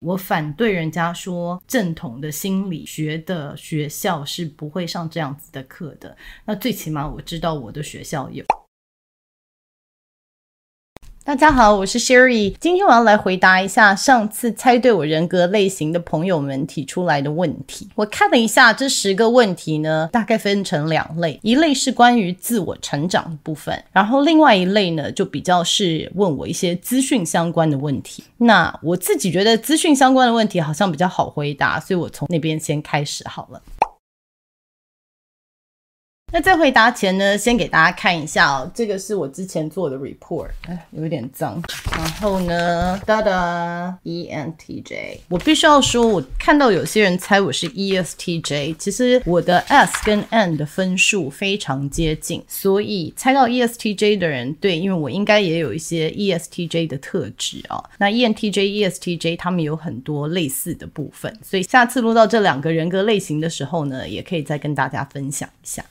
我反对人家说正统的心理学的学校是不会上这样子的课的。那最起码我知道我的学校有。大家好，我是 Sherry。今天我要来回答一下上次猜对我人格类型的朋友们提出来的问题。我看了一下这十个问题呢，大概分成两类，一类是关于自我成长的部分，然后另外一类呢就比较是问我一些资讯相关的问题。那我自己觉得资讯相关的问题好像比较好回答，所以我从那边先开始好了。那在回答前呢，先给大家看一下哦，这个是我之前做的 report，哎，有点脏。然后呢，哒哒，ENTJ，我必须要说，我看到有些人猜我是 ESTJ，其实我的 S 跟 N 的分数非常接近，所以猜到 ESTJ 的人，对，因为我应该也有一些 ESTJ 的特质、哦。那 ENTJ、ESTJ 他们有很多类似的部分，所以下次录到这两个人格类型的时候呢，也可以再跟大家分享一下。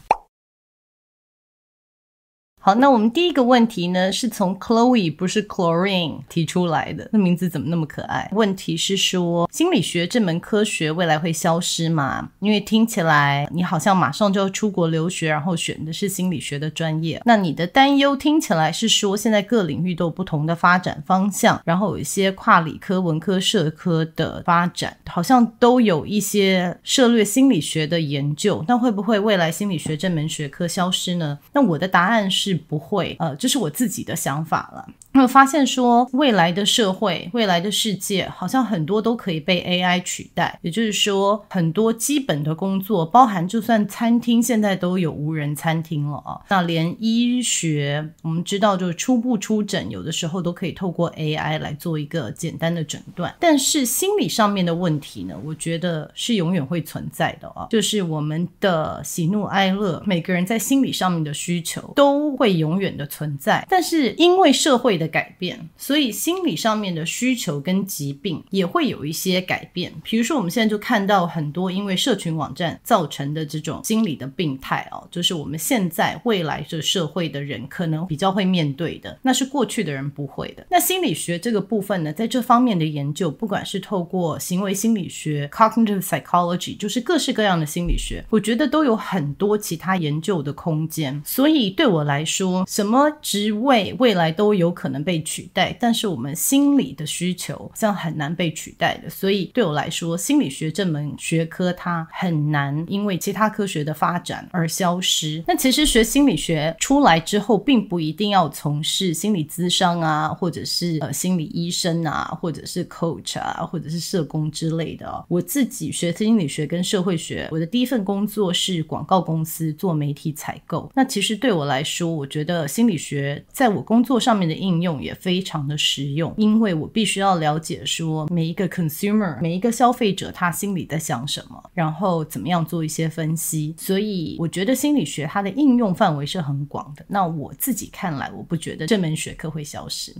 好，那我们第一个问题呢，是从 Chloe 不是 Chlorine 提出来的。那名字怎么那么可爱？问题是说，心理学这门科学未来会消失吗？因为听起来你好像马上就要出国留学，然后选的是心理学的专业。那你的担忧听起来是说，现在各领域都有不同的发展方向，然后有一些跨理科、文科、社科的发展，好像都有一些涉猎心理学的研究。那会不会未来心理学这门学科消失呢？那我的答案是。是不会，呃，这是我自己的想法了。我发现说，未来的社会、未来的世界，好像很多都可以被 AI 取代。也就是说，很多基本的工作，包含就算餐厅现在都有无人餐厅了啊。那连医学，我们知道，就是初步出诊，有的时候都可以透过 AI 来做一个简单的诊断。但是心理上面的问题呢，我觉得是永远会存在的啊。就是我们的喜怒哀乐，每个人在心理上面的需求都会永远的存在。但是因为社会的改变，所以心理上面的需求跟疾病也会有一些改变。比如说，我们现在就看到很多因为社群网站造成的这种心理的病态哦，就是我们现在未来的社会的人可能比较会面对的，那是过去的人不会的。那心理学这个部分呢，在这方面的研究，不管是透过行为心理学 （cognitive psychology），就是各式各样的心理学，我觉得都有很多其他研究的空间。所以对我来说，什么职位未来都有可可能被取代，但是我们心理的需求这样很难被取代的，所以对我来说，心理学这门学科它很难因为其他科学的发展而消失。那其实学心理学出来之后，并不一定要从事心理咨商啊，或者是呃心理医生啊，或者是 coach 啊，或者是社工之类的。我自己学心理学跟社会学，我的第一份工作是广告公司做媒体采购。那其实对我来说，我觉得心理学在我工作上面的应用用。也非常的实用，因为我必须要了解说每一个 consumer，每一个消费者他心里在想什么，然后怎么样做一些分析。所以我觉得心理学它的应用范围是很广的。那我自己看来，我不觉得这门学科会消失。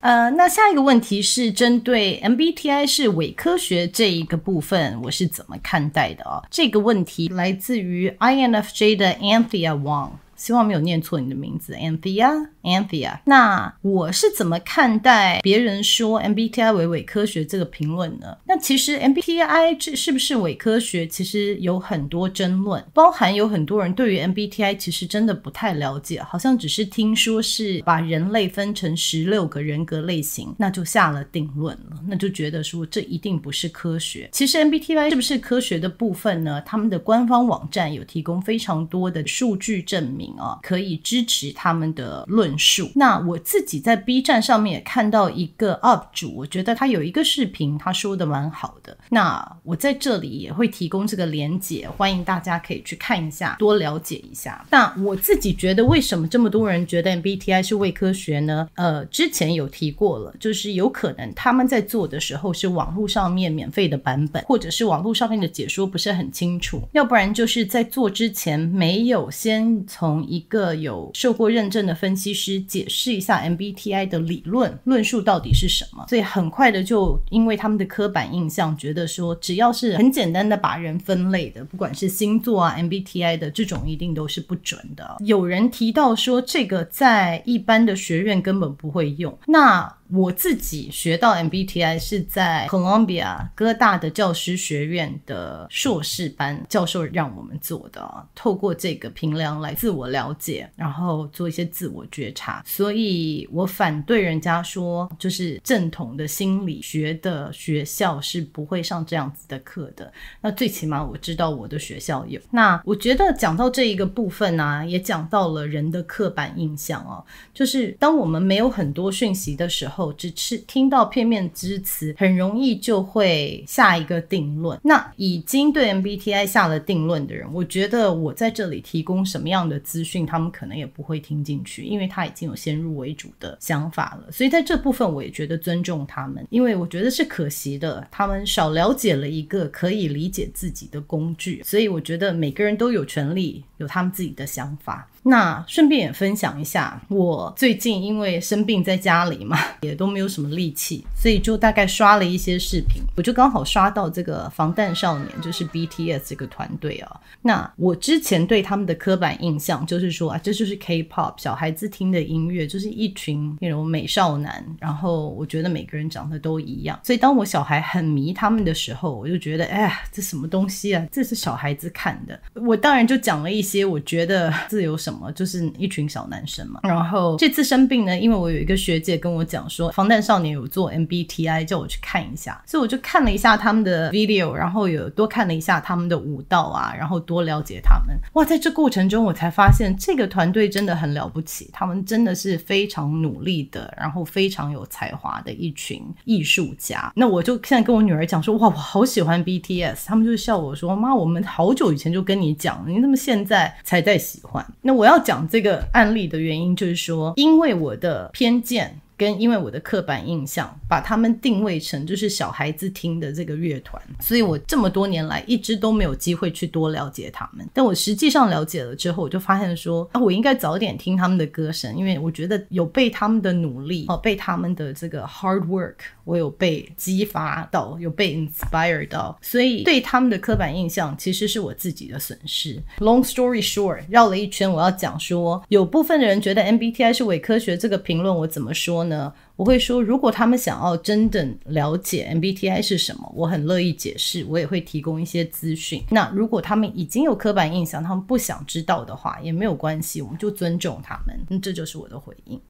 呃，那下一个问题是针对 MBTI 是伪科学这一个部分，我是怎么看待的啊？这个问题来自于 INFJ 的 Anthea Wong。希望没有念错你的名字 anthea Anthea，。那我是怎么看待别人说 MBTI 为伪科学这个评论呢？那其实 MBTI 这是不是伪科学，其实有很多争论，包含有很多人对于 MBTI 其实真的不太了解，好像只是听说是把人类分成十六个人格类型，那就下了定论了，那就觉得说这一定不是科学。其实 MBTI 是不是科学的部分呢？他们的官方网站有提供非常多的数据证明。啊，可以支持他们的论数。那我自己在 B 站上面也看到一个 UP 主，我觉得他有一个视频，他说的蛮好的。那我在这里也会提供这个连结，欢迎大家可以去看一下，多了解一下。那我自己觉得，为什么这么多人觉得 MBTI 是伪科学呢？呃，之前有提过了，就是有可能他们在做的时候是网络上面免费的版本，或者是网络上面的解说不是很清楚，要不然就是在做之前没有先从一个有受过认证的分析师解释一下 MBTI 的理论论述到底是什么，所以很快的就因为他们的刻板印象，觉得说只要是很简单的把人分类的，不管是星座啊 MBTI 的这种，一定都是不准的。有人提到说这个在一般的学院根本不会用，那我自己学到 MBTI 是在 Columbia 哥大的教师学院的硕士班教授让我们做的，透过这个评量来自我了解，然后做一些自我觉察。所以我反对人家说，就是正统的心理学的学校是不会上这样子的课的。那最起码我知道我的学校有。那我觉得讲到这一个部分呢、也讲到了人的刻板印象哦，就是当我们没有很多讯息的时候，只是听到片面之词，很容易就会下一个定论。那已经对 MBTI 下了定论的人，我觉得我在这里提供什么样的资讯，他们可能也不会听进去，因为他已经有先入为主的想法了。所以在这部分，我也觉得尊重他们，因为我觉得是可惜的，他们少了解了一个可以理解自己的工具。所以我觉得每个人都有权利有他们自己的想法。那顺便也分享一下，我最近因为生病在家里嘛，也都没有什么力气，所以就大概刷了一些视频，我就刚好刷到这个防弹少年，就是 BTS 这个团队啊。那我之前对他们的刻板印象就是说啊，这就是 K-pop 小孩子听的音乐，就是一群那种美少男，然后我觉得每个人长得都一样，所以当我小孩很迷他们的时候，我就觉得哎呀，这什么东西啊？这是小孩子看的。我当然就讲了一些，我觉得自由什么。就是一群小男生嘛。然后这次生病呢，因为我有一个学姐跟我讲，说防弹少年有做 MBTI，叫我去看一下，所以我就看了一下他们的 video，然后有多看了一下他们的舞蹈啊，然后多了解他们。哇，在这过程中我才发现这个团队真的很了不起，他们真的是非常努力的，然后非常有才华的一群艺术家。那我就现在跟我女儿讲说，哇，我好喜欢 BTS，他们就笑我说，妈，我们好久以前就跟你讲，你怎么现在才在喜欢？那。我要讲这个案例的原因，就是说，因为我的偏见。跟因为我的刻板印象，把他们定位成就是小孩子听的这个乐团，所以我这么多年来一直都没有机会去多了解他们。但我实际上了解了之后，我就发现说啊，我应该早点听他们的歌声，因为我觉得有被他们的努力哦，被他们的这个 hard work，我有被激发到，有被 inspire 到，所以对他们的刻板印象其实是我自己的损失。Long story short，绕了一圈，我要讲说，有部分的人觉得 MBTI 是伪科学，这个评论我怎么说呢？我会说，如果他们想要真的了解 MBTI 是什么，我很乐意解释，我也会提供一些资讯。那如果他们已经有刻板印象，他们不想知道的话，也没有关系，我们就尊重他们。那这就是我的回应。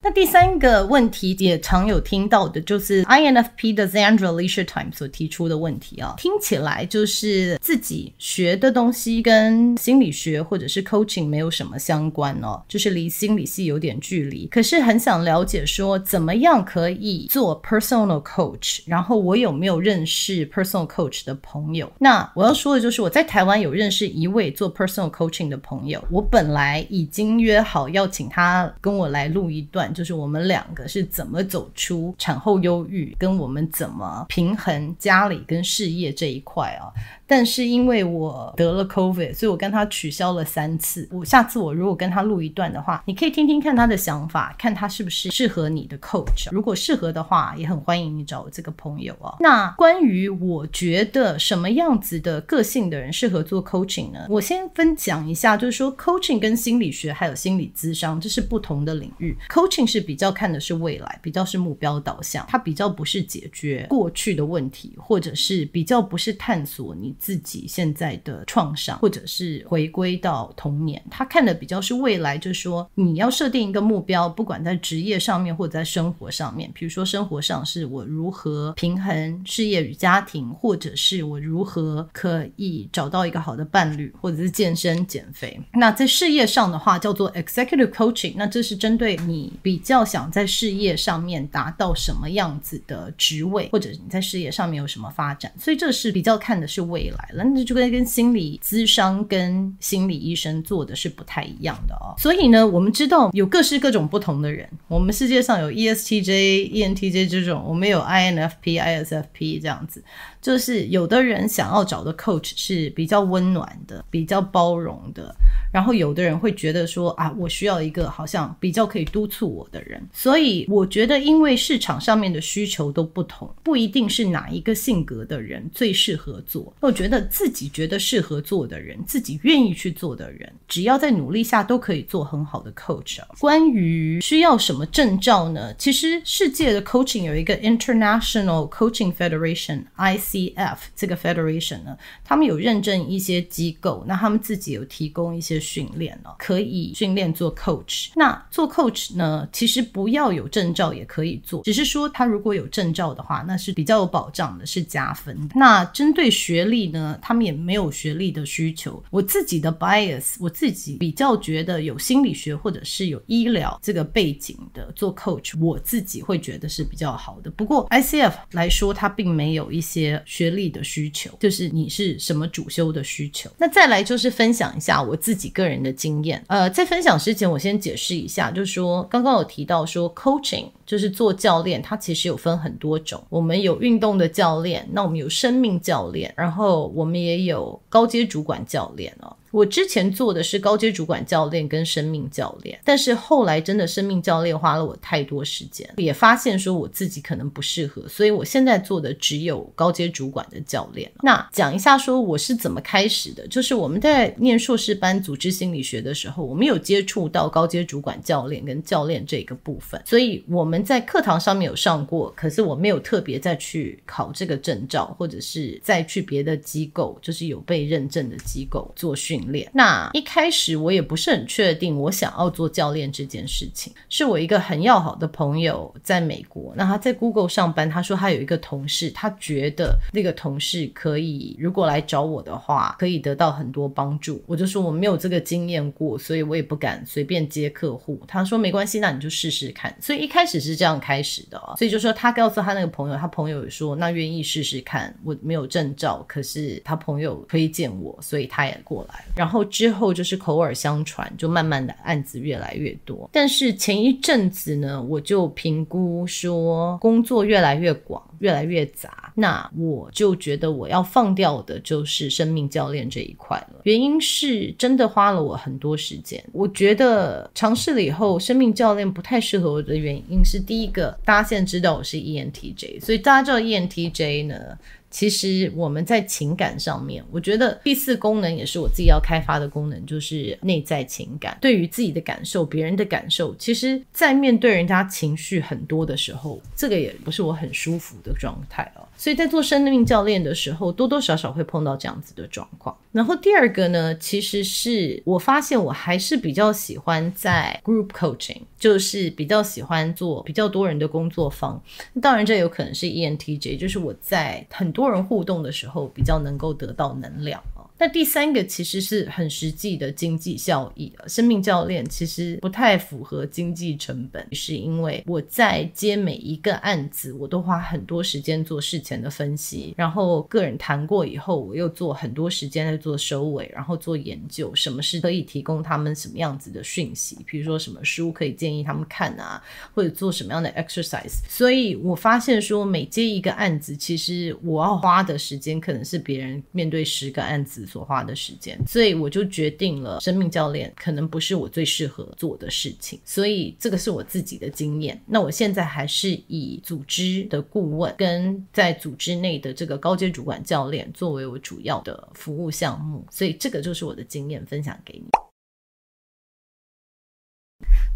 那第三个问题也常有听到的，就是 INFP 的 Xandra Leisure-Time 所提出的问题啊，听起来就是自己学的东西跟心理学或者是 coaching 没有什么相关哦，就是离心理系有点距离。可是很想了解说，怎么样可以做 personal coach？然后我有没有认识 personal coach 的朋友？那我要说的就是我在台湾有认识一位做 personal coaching 的朋友，我本来已经约好要请他跟我来录一段。就是我们两个是怎么走出产后忧郁，跟我们怎么平衡家里跟事业这一块啊。但是因为我得了 COVID，所以我跟他取消了三次。我下次我如果跟他录一段的话，你可以听听看他的想法，看他是不是适合你的 coach。如果适合的话，也很欢迎你找我这个朋友啊。那关于我觉得什么样子的个性的人适合做 coaching 呢？我先分享一下，就是说 coaching 跟心理学还有心理咨商，这是不同的领域。coaching 是比较看的是未来，比较是目标导向，它比较不是解决过去的问题，或者是比较不是探索你。自己现在的创伤，或者是回归到童年，他看的比较是未来，就是说你要设定一个目标，不管在职业上面或者在生活上面，比如说生活上是我如何平衡事业与家庭，或者是我如何可以找到一个好的伴侣，或者是健身减肥。那在事业上的话，叫做 executive coaching，那这是针对你比较想在事业上面达到什么样子的职位，或者你在事业上面有什么发展，所以这是比较看的是未来。了，那就跟跟心理咨商跟心理医生做的是不太一样的哦。所以呢，我们知道有各式各种不同的人。我们世界上有 ESTJ、ENTJ 这种，我们有 INFP、ISFP 这样子。就是有的人想要找的 coach 是比较温暖的、比较包容的，然后有的人会觉得说啊，我需要一个好像比较可以督促我的人。所以我觉得，因为市场上面的需求都不同，不一定是哪一个性格的人最适合做。我觉得自己觉得适合做的人，自己愿意去做的人，只要在努力下都可以做很好的 coach。关于需要什么证照呢？其实世界的 coaching 有一个 International Coaching Federation（ICF） 这个 federation 呢，他们有认证一些机构，那他们自己有提供一些训练哦，可以训练做 coach。那做 coach 呢，其实不要有证照也可以做，只是说他如果有证照的话，那是比较有保障的，是加分。那针对学历呢，他们也没有学历的需求。我自己的 bias，我自己比较觉得有心理学或者是有医疗这个背景的做 coach，我自己会觉得是比较好的。不过 ICF 来说，它并没有一些学历的需求，就是你是什么主修的需求。那再来就是分享一下我自己个人的经验。呃，在分享之前，我先解释一下，就是说刚刚有提到说 coaching 就是做教练，它其实有分很多种。我们有运动的教练，那我们有生命教练，然后我们也有高阶主管教练哦。我之前做的是高阶主管教练跟生命教练，但是后来真的生命教练花了我太多时间，也发现说我自己可能不适合，所以我现在做的只有高阶主管的教练。那讲一下说我是怎么开始的，就是我们在念硕士班组织心理学的时候，我们有接触到高阶主管教练跟教练这个部分，所以我们在课堂上面有上过，可是我没有特别再去考这个证照，或者是再去别的机构，就是有被认证的机构做训。那一开始我也不是很确定，我想要做教练这件事情，是我一个很要好的朋友在美国，那他在 Google 上班，他说他有一个同事，他觉得那个同事可以如果来找我的话，可以得到很多帮助。我就说我没有这个经验过，所以我也不敢随便接客户。他说没关系，那你就试试看。所以一开始是这样开始的，所以就说他告诉他那个朋友，他朋友也说那愿意试试看。我没有证照，可是他朋友推荐我，所以他也过来。然后之后就是口耳相传，就慢慢的案子越来越多。但是前一阵子呢，我就评估说工作越来越广，越来越杂，那我就觉得我要放掉的就是生命教练这一块了。原因是真的花了我很多时间。我觉得尝试了以后，生命教练不太适合我的原因是第一个，大家现在知道我是 ENTJ，所以大家知道 ENTJ 呢。其实我们在情感上面，我觉得第四功能也是我自己要开发的功能，就是内在情感。对于自己的感受、别人的感受，其实，在面对人家情绪很多的时候，这个也不是我很舒服的状态哦。所以在做生命教练的时候，多多少少会碰到这样子的状况。然后第二个呢，其实是我发现我还是比较喜欢在 group coaching，就是比较喜欢做比较多人的工作坊。当然，这有可能是 ENTJ，就是我在很多人互动的时候比较能够得到能量。那第三个其实是很实际的经济效益，生命教练其实不太符合经济成本，是因为我在接每一个案子，我都花很多时间做事前的分析，然后个人谈过以后，我又做很多时间在做收尾，然后做研究，什么是可以提供他们什么样子的讯息，比如说什么书可以建议他们看啊，或者做什么样的 exercise。所以我发现说，每接一个案子，其实我要花的时间可能是别人面对十个案子所花的时间，所以我就决定了，生命教练可能不是我最适合做的事情，所以这个是我自己的经验。那我现在还是以组织的顾问跟在组织内的这个高阶主管教练作为我主要的服务项目，所以这个就是我的经验分享给你。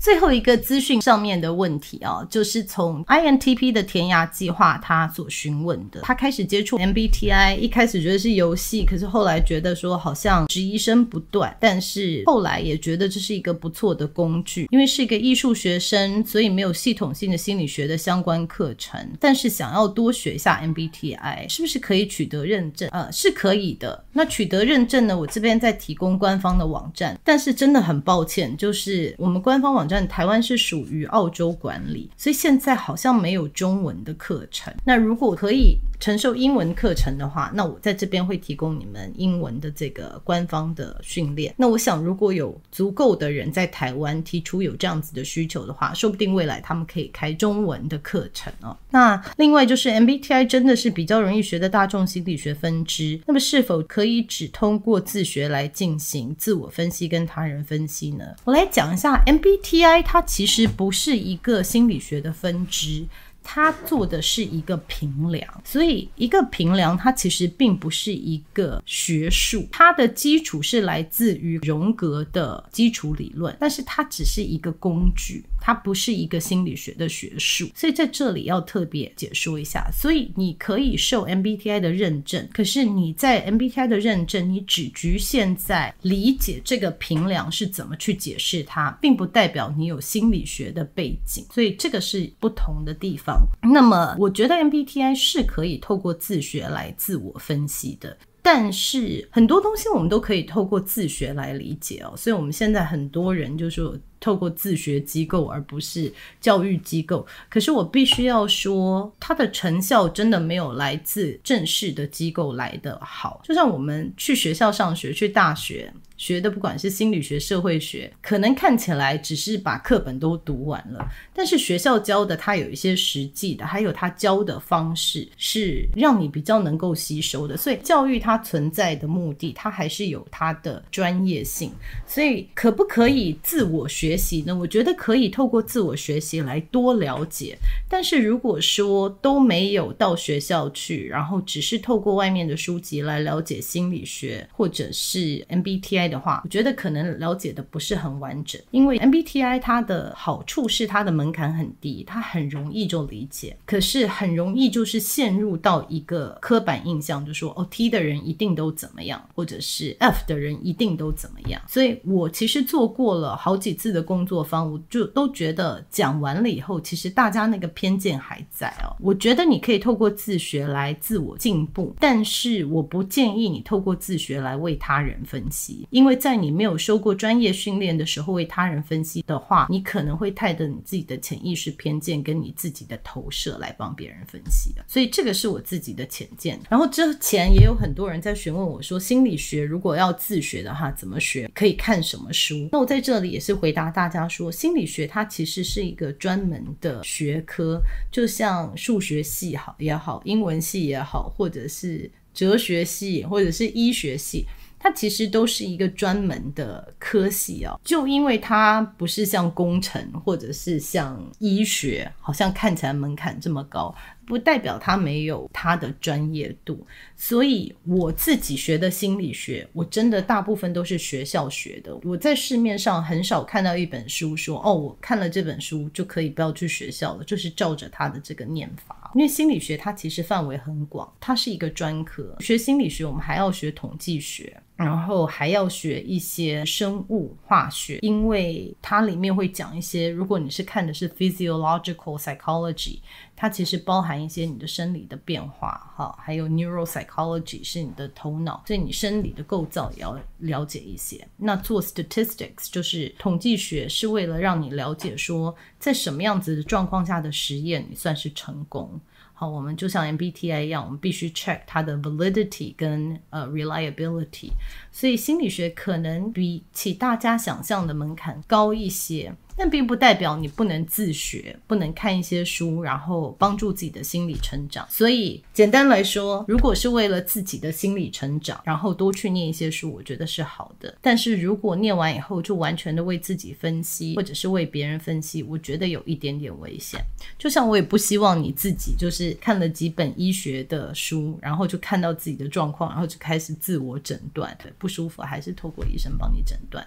最后一个资讯上面的问题啊，就是从 INTP 的填鸭计划他所询问的。他开始接触 MBTI，一开始觉得是游戏，可是后来觉得说好像质疑声不断，但是后来也觉得这是一个不错的工具，因为是一个艺术学生，所以没有系统性的心理学的相关课程，但是想要多学一下 MBTI，是不是可以取得认证？呃，是可以的。那取得认证呢，我这边在提供官方的网站，但是真的很抱歉，就是我们官方网站。台湾是属于澳洲管理，所以现在好像没有中文的课程。那如果可以承受英文课程的话，那我在这边会提供你们英文的这个官方的训练。那我想，如果有足够的人在台湾提出有这样子的需求的话，说不定未来他们可以开中文的课程哦。那另外就是 MBTI 真的是比较容易学的大众心理学分支，那么是否可以只通过自学来进行自我分析跟他人分析呢？我来讲一下 MBTI，它其实不是一个心理学的分支。他做的是一个平量，所以一个平量它其实并不是一个学术，它的基础是来自于荣格的基础理论，但是它只是一个工具，它不是一个心理学的学术，所以在这里要特别解说一下。所以你可以受 MBTI 的认证，可是你在 MBTI 的认证，你只局限在理解这个评量是怎么去解释它，并不代表你有心理学的背景，所以这个是不同的地方。那么，我觉得 MBTI 是可以透过自学来自我分析的，但是很多东西我们都可以透过自学来理解哦。所以，我们现在很多人就说透过自学机构，而不是教育机构。可是，我必须要说，它的成效真的没有来自正式的机构来的好。就像我们去学校上学，去大学。学的不管是心理学、社会学，可能看起来只是把课本都读完了，但是学校教的它有一些实际的，还有它教的方式是让你比较能够吸收的。所以教育它存在的目的，它还是有它的专业性。所以可不可以自我学学习呢？我觉得可以透过自我学习来多了解。但是如果说都没有到学校去，然后只是透过外面的书籍来了解心理学，或者是 MBTI。的话，我觉得可能了解的不是很完整，因为 MBTI 它的好处是它的门槛很低，它很容易就理解，可是很容易就是陷入到一个刻板印象，就说哦 T 的人一定都怎么样，或者是 F 的人一定都怎么样。所以我其实做过了好几次的工作方，我就都觉得讲完了以后，其实大家那个偏见还在哦。我觉得你可以透过自学来自我进步，但是我不建议你透过自学来为他人分析。因为在你没有受过专业训练的时候，为他人分析的话，你可能会带着你自己的潜意识偏见跟你自己的投射来帮别人分析的。所以这个是我自己的浅见。然后之前也有很多人在询问我说，心理学如果要自学的话，怎么学？可以看什么书？那我在这里也是回答大家说，心理学它其实是一个专门的学科，就像数学系好也好，英文系也好，或者是哲学系，或者是医学系。它其实都是一个专门的科系哦，就因为它不是像工程或者是像医学，好像看起来门槛这么高。不代表他没有他的专业度，所以我自己学的心理学，我真的大部分都是学校学的。我在市面上很少看到一本书说，哦，我看了这本书就可以不要去学校了，就是照着他的这个念法。因为心理学它其实范围很广，它是一个专科。学心理学，我们还要学统计学，然后还要学一些生物化学，因为它里面会讲一些，如果你是看的是 physiological psychology。它其实包含一些你的生理的变化，哈，还有 neuropsychology 是你的头脑，所以你生理的构造也要了解一些。那做 statistics 就是统计学，是为了让你了解说，在什么样子的状况下的实验你算是成功。好，我们就像 MBTI 一样，我们必须 check 它的 validity 跟呃 reliability。所以心理学可能比起大家想象的门槛高一些。但并不代表你不能自学，不能看一些书，然后帮助自己的心理成长。所以简单来说，如果是为了自己的心理成长，然后多去念一些书，我觉得是好的。但是如果念完以后就完全的为自己分析，或者是为别人分析，我觉得有一点点危险。就像我也不希望你自己就是看了几本医学的书，然后就看到自己的状况，然后就开始自我诊断，对，不舒服还是透过医生帮你诊断，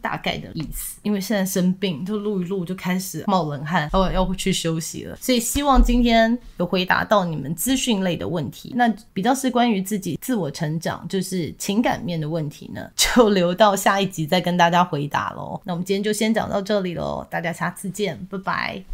大概的意思。因为现在生病。就录一录就开始冒冷汗，要要去休息了。所以希望今天有回答到你们资讯类的问题。那比较是关于自己自我成长，就是情感面的问题呢，就留到下一集再跟大家回答喽。那我们今天就先讲到这里喽，大家下次见，拜拜。